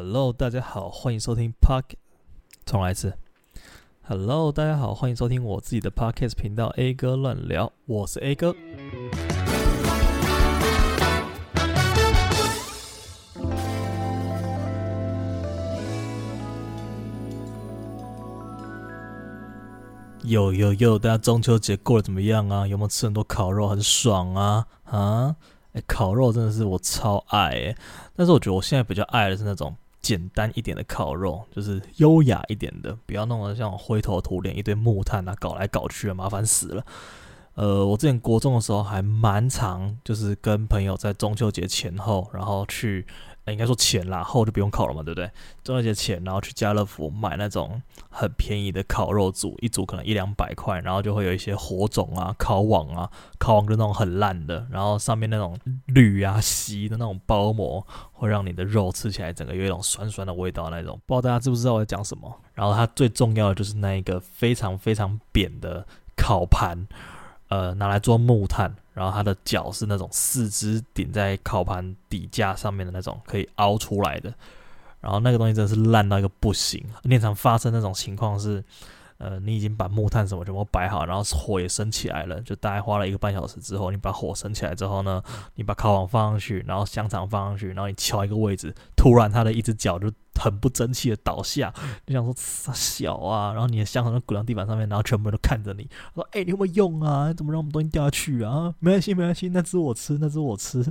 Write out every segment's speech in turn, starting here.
Hello，大家好，欢迎收听 Park。重来一次。Hello，大家好，欢迎收听我自己的 Podcast 频道 A 哥乱聊，我是 A 哥。有有有，大家中秋节过得怎么样啊？有没有吃很多烤肉，很爽啊？啊？哎，烤肉真的是我超爱哎，但是我觉得我现在比较爱的是那种简单一点的烤肉，就是优雅一点的，不要弄得像灰头土脸一堆木炭啊，搞来搞去的，麻烦死了。呃，我之前国中的时候还蛮常，就是跟朋友在中秋节前后，然后去。应该说前啦，后就不用烤了嘛，对不对？中秋节前，然后去家乐福买那种很便宜的烤肉组，一组可能一两百块，然后就会有一些火种啊、烤网啊，烤网就那种很烂的，然后上面那种铝啊、锡的那种包膜，会让你的肉吃起来整个有一种酸酸的味道那种。不知道大家知不知道我在讲什么？然后它最重要的就是那一个非常非常扁的烤盘。呃，拿来做木炭，然后它的脚是那种四肢顶在烤盘底架上面的那种，可以凹出来的。然后那个东西真是烂到一个不行。经常发生那种情况是，呃，你已经把木炭什么全部摆好，然后火也升起来了，就大概花了一个半小时之后，你把火升起来之后呢，你把烤网放上去，然后香肠放上去，然后你敲一个位置，突然它的一只脚就很不争气的倒下，你想说小啊？然后你的香肠就滚到地板上面，然后全部人都看着你，说：“哎、你有没有用啊？怎么让我们东西掉下去啊？”没关系，没关系，那只我吃，那只我吃。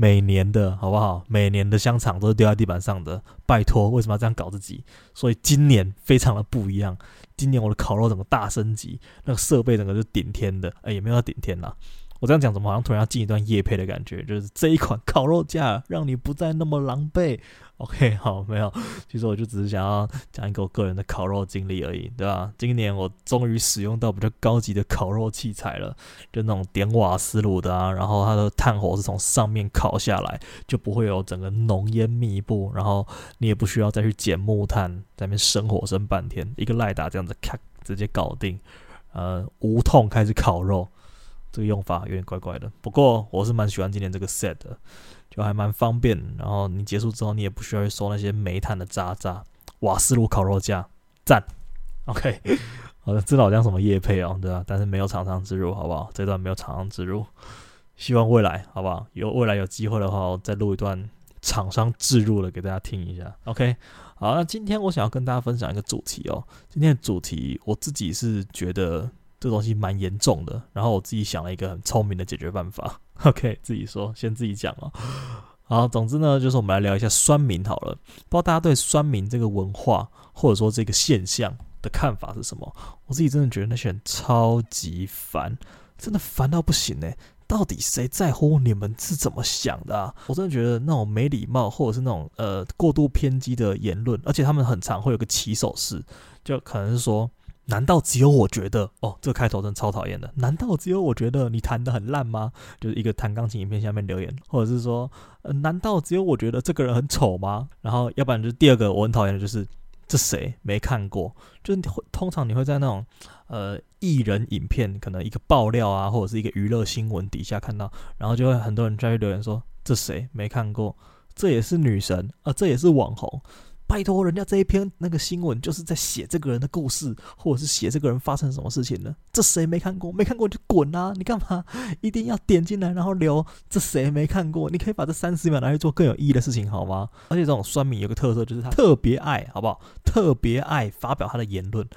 每年的好不好？每年的香肠都是丢在地板上的，拜托，为什么要这样搞自己？所以今年非常的不一样。今年我的烤肉整个大升级，那个设备整个就顶天的，哎，也没有顶天啦。我这样讲怎么好像突然要进一段夜配的感觉？就是这一款烤肉架让你不再那么狼狈。OK，好，没有，其实我就只是想要讲一个我个人的烤肉经历而已，对吧？今年我终于使用到比较高级的烤肉器材了，就那种点瓦斯炉的啊，然后它的炭火是从上面烤下来，就不会有整个浓烟密布，然后你也不需要再去捡木炭，在那边生火生半天，一个赖打这样子咔直接搞定，呃，无痛开始烤肉。这个用法有点怪怪的，不过我是蛮喜欢今年这个 set 的，就还蛮方便。然后你结束之后，你也不需要去收那些煤炭的渣渣。瓦斯炉烤肉架，赞。OK，好的，知道我讲什么夜配哦，对吧？但是没有厂商植入，好不好？这段没有厂商植入，希望未来，好不好？有未来有机会的话，我再录一段厂商植入的给大家听一下。OK，好，那今天我想要跟大家分享一个主题哦。今天的主题，我自己是觉得。这东西蛮严重的，然后我自己想了一个很聪明的解决办法。OK，自己说，先自己讲哦。好，总之呢，就是我们来聊一下酸民好了。不知道大家对酸民这个文化或者说这个现象的看法是什么？我自己真的觉得那些人超级烦，真的烦到不行呢。到底谁在乎你们是怎么想的啊？我真的觉得那种没礼貌或者是那种呃过度偏激的言论，而且他们很常会有个起手式，就可能是说。难道只有我觉得？哦，这开头真超讨厌的。难道只有我觉得你弹得很烂吗？就是一个弹钢琴影片下面留言，或者是说，呃，难道只有我觉得这个人很丑吗？然后，要不然就是第二个我很讨厌的就是，这谁没看过？就是通常你会在那种呃艺人影片，可能一个爆料啊，或者是一个娱乐新闻底下看到，然后就会很多人在留言说，这谁没看过？这也是女神啊，这也是网红。拜托，人家这一篇那个新闻就是在写这个人的故事，或者是写这个人发生什么事情呢？这谁没看过？没看过就滚啊！你干嘛一定要点进来然后留？这谁没看过？你可以把这三十秒拿去做更有意义的事情，好吗？而且这种酸民有个特色，就是他特别爱好不好？特别爱发表他的言论。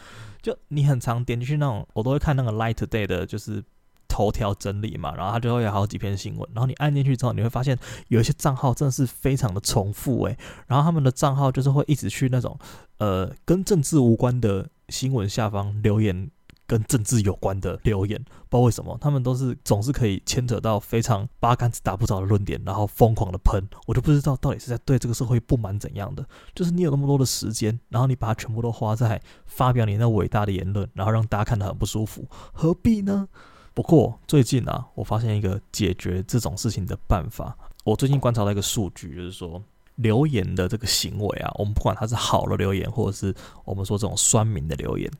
就你很常点进去那种，我都会看那个 Line Today 的，就是。头条整理嘛，然后它就会有好几篇新闻，然后你按进去之后，你会发现有一些账号真的是非常的重复诶，然后他们的账号就是会一直去那种呃跟政治无关的新闻下方留言，跟政治有关的留言，不知道为什么他们都是总是可以牵扯到非常八竿子打不着的论点，然后疯狂的喷，我就不知道到底是在对这个社会不满怎样的，就是你有那么多的时间，然后你把它全部都花在发表你那伟大的言论，然后让大家看得很不舒服，何必呢？不过最近啊，我发现一个解决这种事情的办法。我最近观察到一个数据，就是说留言的这个行为啊，我们不管它是好的留言，或者是我们说这种酸民的留言，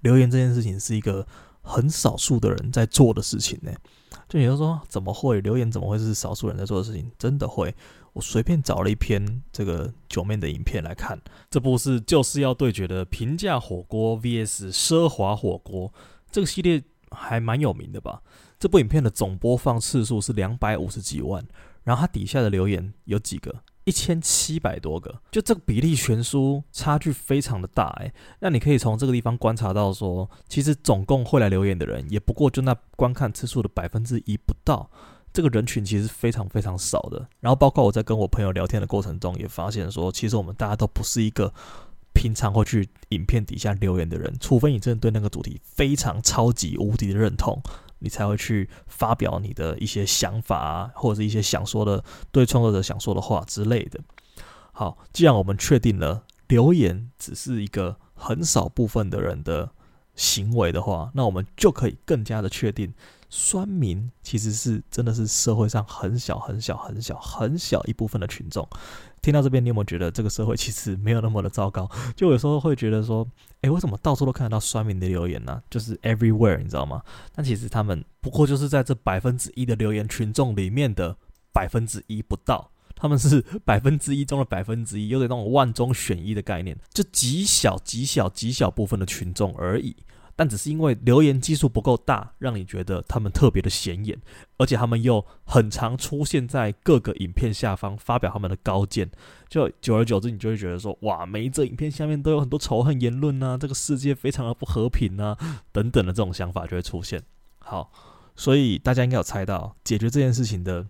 留言这件事情是一个很少数的人在做的事情呢。就你就说怎么会留言怎么会是少数人在做的事情？真的会。我随便找了一篇这个九面的影片来看，这部是就是要对决的平价火锅 VS 奢华火锅，这个系列还蛮有名的吧？这部影片的总播放次数是两百五十几万，然后它底下的留言有几个？一千七百多个，就这个比例悬殊差距非常的大诶，那你可以从这个地方观察到说，其实总共会来留言的人也不过就那观看次数的百分之一不到。这个人群其实非常非常少的，然后包括我在跟我朋友聊天的过程中，也发现说，其实我们大家都不是一个平常会去影片底下留言的人，除非你真的对那个主题非常超级无敌的认同，你才会去发表你的一些想法啊，或者是一些想说的对创作者想说的话之类的。好，既然我们确定了留言只是一个很少部分的人的行为的话，那我们就可以更加的确定。酸民其实是真的是社会上很小很小很小很小一部分的群众。听到这边，你有没有觉得这个社会其实没有那么的糟糕？就有时候会觉得说，诶，为什么到处都看得到酸民的留言呢？就是 everywhere，你知道吗？但其实他们不过就是在这百分之一的留言群众里面的百分之一不到，他们是百分之一中的百分之一，有点那种万中选一的概念，就极小极小极小部分的群众而已。但只是因为留言基数不够大，让你觉得他们特别的显眼，而且他们又很常出现在各个影片下方发表他们的高见，就久而久之，你就会觉得说，哇，每一则影片下面都有很多仇恨言论啊，这个世界非常的不和平啊，等等的这种想法就会出现。好，所以大家应该有猜到解决这件事情的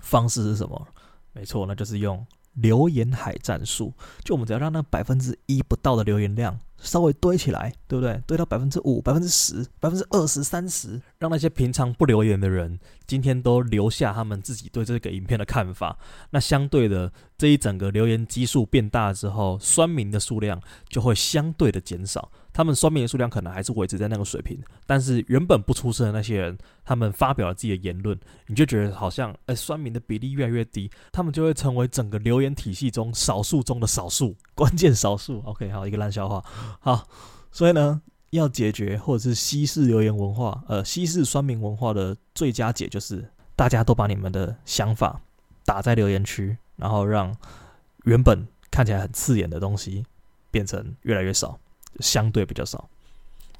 方式是什么？没错，那就是用留言海战术。就我们只要让那百分之一不到的留言量。稍微堆起来，对不对？堆到百分之五、百分之十、百分之二十、三十，让那些平常不留言的人，今天都留下他们自己对这个影片的看法。那相对的，这一整个留言基数变大之后，酸民的数量就会相对的减少。他们酸民的数量可能还是维持在那个水平，但是原本不出声的那些人，他们发表了自己的言论，你就觉得好像，哎，酸民的比例越来越低，他们就会成为整个留言体系中少数中的少数，关键少数。OK，好，一个烂笑话。好，所以呢，要解决或者是稀释留言文化，呃，稀释酸民文化的最佳解就是，大家都把你们的想法打在留言区，然后让原本看起来很刺眼的东西变成越来越少。相对比较少，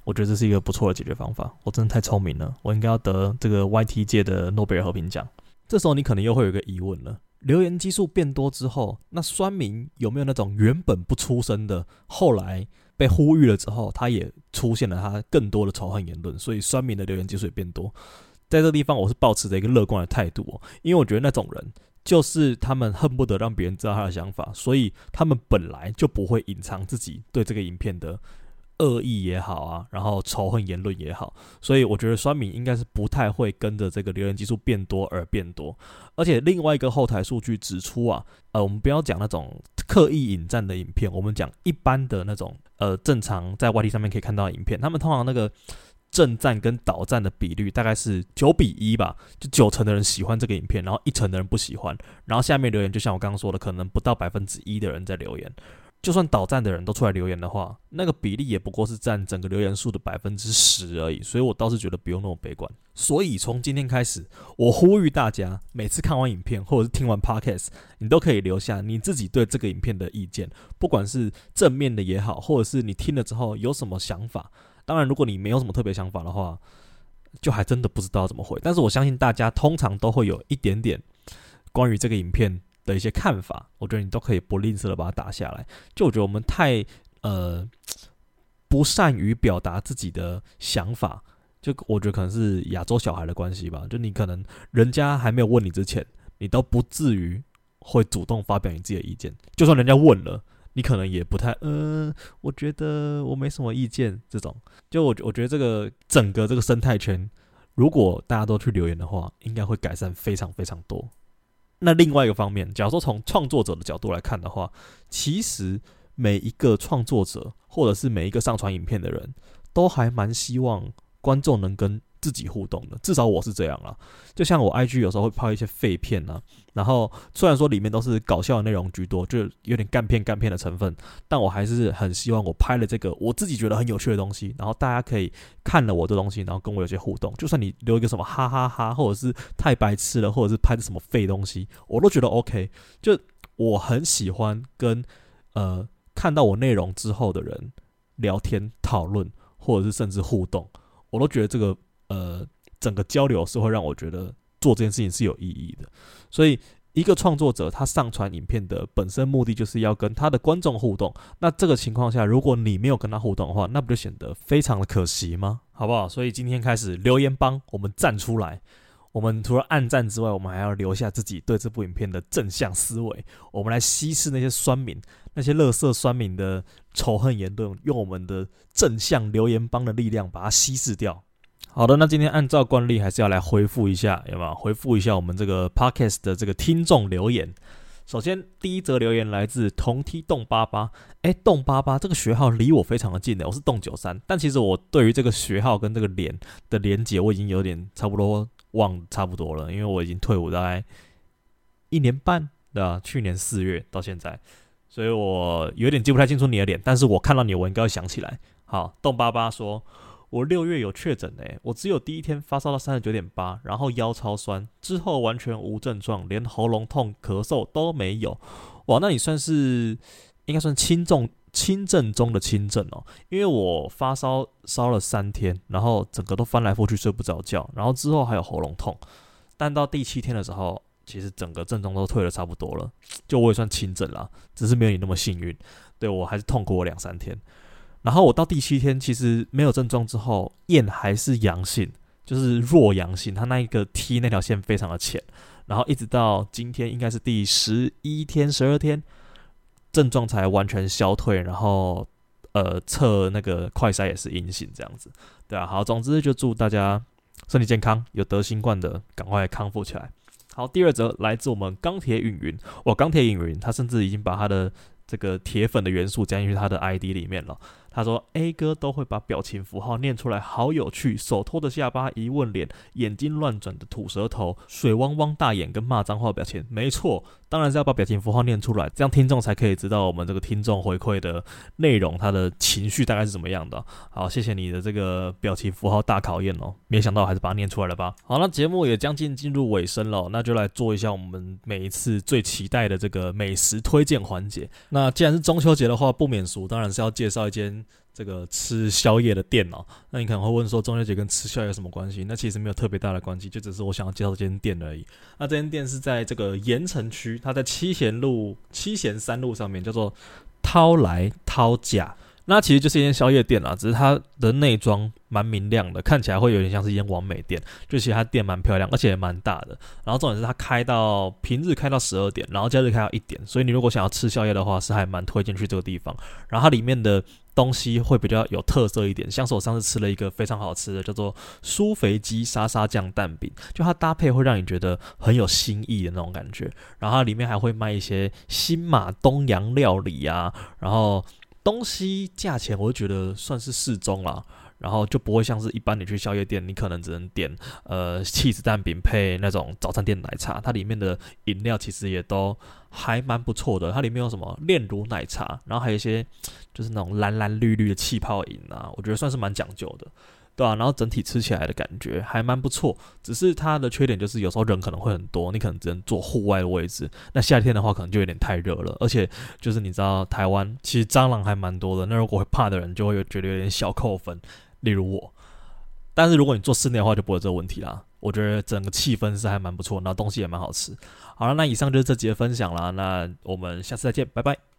我觉得这是一个不错的解决方法。我真的太聪明了，我应该要得这个 YT 界的诺贝尔和平奖。这时候你可能又会有一个疑问了：留言基数变多之后，那酸民有没有那种原本不出声的，后来被呼吁了之后，他也出现了他更多的仇恨言论，所以酸民的留言基数也变多？在这个地方，我是抱持着一个乐观的态度哦，因为我觉得那种人。就是他们恨不得让别人知道他的想法，所以他们本来就不会隐藏自己对这个影片的恶意也好啊，然后仇恨言论也好，所以我觉得酸民应该是不太会跟着这个留言基数变多而变多。而且另外一个后台数据指出啊，呃，我们不要讲那种刻意引战的影片，我们讲一般的那种呃正常在 YT 上面可以看到的影片，他们通常那个。正赞跟倒赞的比率大概是九比一吧，就九成的人喜欢这个影片，然后一成的人不喜欢，然后下面留言就像我刚刚说的，可能不到百分之一的人在留言。就算倒赞的人都出来留言的话，那个比例也不过是占整个留言数的百分之十而已。所以我倒是觉得不用那么悲观。所以从今天开始，我呼吁大家，每次看完影片或者是听完 Podcast，你都可以留下你自己对这个影片的意见，不管是正面的也好，或者是你听了之后有什么想法。当然，如果你没有什么特别想法的话，就还真的不知道怎么回。但是我相信大家通常都会有一点点关于这个影片的一些看法，我觉得你都可以不吝啬的把它打下来。就我觉得我们太呃不善于表达自己的想法，就我觉得可能是亚洲小孩的关系吧。就你可能人家还没有问你之前，你都不至于会主动发表你自己的意见，就算人家问了。你可能也不太，嗯、我觉得我没什么意见。这种，就我我觉得这个整个这个生态圈，如果大家都去留言的话，应该会改善非常非常多。那另外一个方面，假如说从创作者的角度来看的话，其实每一个创作者或者是每一个上传影片的人都还蛮希望观众能跟自己互动的，至少我是这样了。就像我 IG 有时候会拍一些废片啊，然后虽然说里面都是搞笑的内容居多，就有点干片干片的成分，但我还是很希望我拍了这个我自己觉得很有趣的东西，然后大家可以看了我的东西，然后跟我有些互动。就算你留一个什么哈哈哈，或者是太白痴了，或者是拍的什么废东西，我都觉得 OK。就我很喜欢跟呃看到我内容之后的人聊天讨论，或者是甚至互动，我都觉得这个。呃，整个交流是会让我觉得做这件事情是有意义的，所以一个创作者他上传影片的本身目的就是要跟他的观众互动。那这个情况下，如果你没有跟他互动的话，那不就显得非常的可惜吗？好不好？所以今天开始留言帮我们站出来，我们除了暗赞之外，我们还要留下自己对这部影片的正向思维。我们来稀释那些酸民、那些垃圾酸民的仇恨言论，用我们的正向留言帮的力量把它稀释掉。好的，那今天按照惯例还是要来回复一下，有没有？回复一下我们这个 podcast 的这个听众留言。首先，第一则留言来自同梯洞八八，哎，洞八八这个学号离我非常的近的，我是洞九三，但其实我对于这个学号跟这个连的连接，我已经有点差不多忘差不多了，因为我已经退伍大概一年半，对吧？去年四月到现在，所以我有点记不太清楚你的脸，但是我看到你，我应该会想起来。好，洞八八说。我六月有确诊诶，我只有第一天发烧到三十九点八，然后腰超酸，之后完全无症状，连喉咙痛、咳嗽都没有。哇，那你算是应该算轻重轻症中的轻症哦，因为我发烧烧了三天，然后整个都翻来覆去睡不着觉，然后之后还有喉咙痛，但到第七天的时候，其实整个症状都退了差不多了，就我也算轻症啦，只是没有你那么幸运，对，我还是痛苦我两三天。然后我到第七天，其实没有症状之后，验还是阳性，就是弱阳性，它那一个 T 那条线非常的浅。然后一直到今天，应该是第十一天、十二天，症状才完全消退。然后呃，测那个快筛也是阴性，这样子，对啊。好，总之就祝大家身体健康，有得新冠的赶快康复起来。好，第二则来自我们钢铁影云，哇，钢铁影云，他甚至已经把他的这个铁粉的元素加进去他的 ID 里面了。他说：“A 哥都会把表情符号念出来，好有趣。手托着下巴，一问脸，眼睛乱转的吐舌头，水汪汪大眼跟骂脏话表情。没错，当然是要把表情符号念出来，这样听众才可以知道我们这个听众回馈的内容，他的情绪大概是怎么样的。好，谢谢你的这个表情符号大考验哦，没想到还是把它念出来了吧。好，那节目也将近进入尾声了，那就来做一下我们每一次最期待的这个美食推荐环节。那既然是中秋节的话，不免俗，当然是要介绍一间。”这个吃宵夜的店哦，那你可能会问说，中秋节跟吃宵夜有什么关系？那其实没有特别大的关系，就只是我想要介绍这间店而已。那这间店是在这个盐城区，它在七贤路七贤三路上面，叫做涛来涛甲。那其实就是一间宵夜店啦，只是它的内装蛮明亮的，看起来会有点像是一间完美店。就其实它店蛮漂亮，而且也蛮大的。然后重点是它开到平日开到十二点，然后假日开到一点。所以你如果想要吃宵夜的话，是还蛮推荐去这个地方。然后它里面的东西会比较有特色一点，像是我上次吃了一个非常好吃的，叫做酥肥鸡沙沙酱蛋饼，就它搭配会让你觉得很有新意的那种感觉。然后它里面还会卖一些新马东洋料理啊，然后东西价钱我觉得算是适中啦，然后就不会像是一般你去宵夜店，你可能只能点呃起司蛋饼配那种早餐店奶茶，它里面的饮料其实也都。还蛮不错的，它里面有什么炼乳奶茶，然后还有一些就是那种蓝蓝绿绿的气泡饮啊，我觉得算是蛮讲究的，对、啊？然后整体吃起来的感觉还蛮不错，只是它的缺点就是有时候人可能会很多，你可能只能坐户外的位置。那夏天的话可能就有点太热了，而且就是你知道台湾其实蟑螂还蛮多的，那如果会怕的人就会觉得有点小扣分，例如我。但是如果你做室内的话，就不会这个问题啦。我觉得整个气氛是还蛮不错，然后东西也蛮好吃。好了，那以上就是这集的分享啦，那我们下次再见，拜拜。